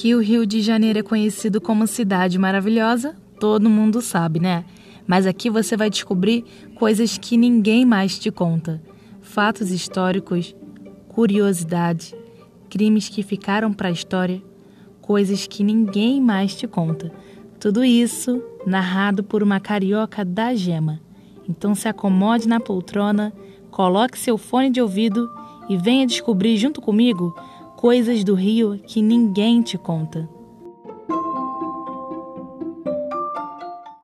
Que o Rio de Janeiro é conhecido como cidade maravilhosa, todo mundo sabe, né? Mas aqui você vai descobrir coisas que ninguém mais te conta. Fatos históricos, curiosidades, crimes que ficaram para a história, coisas que ninguém mais te conta. Tudo isso narrado por uma carioca da gema. Então se acomode na poltrona, coloque seu fone de ouvido e venha descobrir junto comigo coisas do Rio que ninguém te conta.